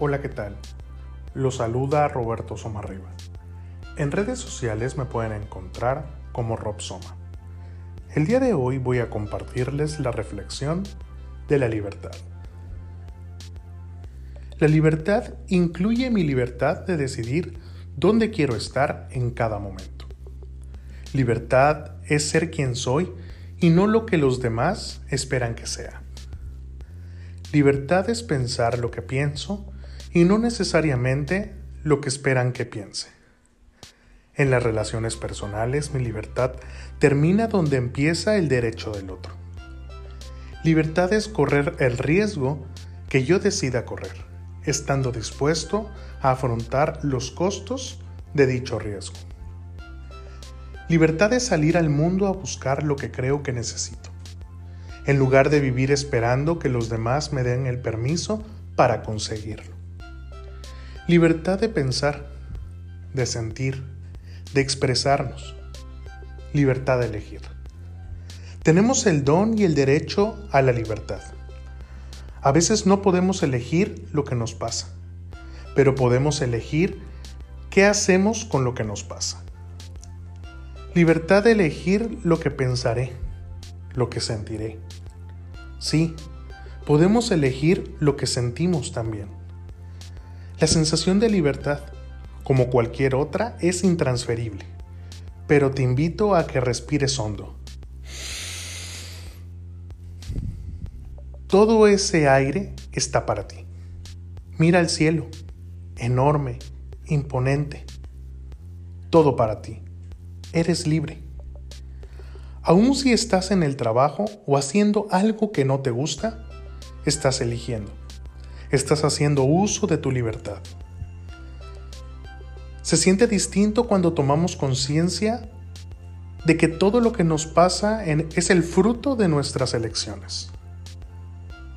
Hola, ¿qué tal? Los saluda Roberto Somarriba. En redes sociales me pueden encontrar como Rob Soma. El día de hoy voy a compartirles la reflexión de la libertad. La libertad incluye mi libertad de decidir dónde quiero estar en cada momento. Libertad es ser quien soy y no lo que los demás esperan que sea. Libertad es pensar lo que pienso y no necesariamente lo que esperan que piense. En las relaciones personales mi libertad termina donde empieza el derecho del otro. Libertad es correr el riesgo que yo decida correr, estando dispuesto a afrontar los costos de dicho riesgo. Libertad es salir al mundo a buscar lo que creo que necesito en lugar de vivir esperando que los demás me den el permiso para conseguirlo. Libertad de pensar, de sentir, de expresarnos. Libertad de elegir. Tenemos el don y el derecho a la libertad. A veces no podemos elegir lo que nos pasa, pero podemos elegir qué hacemos con lo que nos pasa. Libertad de elegir lo que pensaré, lo que sentiré Sí, podemos elegir lo que sentimos también. La sensación de libertad, como cualquier otra, es intransferible, pero te invito a que respires hondo. Todo ese aire está para ti. Mira el cielo, enorme, imponente. Todo para ti. Eres libre. Aun si estás en el trabajo o haciendo algo que no te gusta, estás eligiendo. Estás haciendo uso de tu libertad. Se siente distinto cuando tomamos conciencia de que todo lo que nos pasa es el fruto de nuestras elecciones.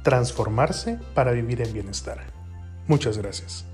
Transformarse para vivir en bienestar. Muchas gracias.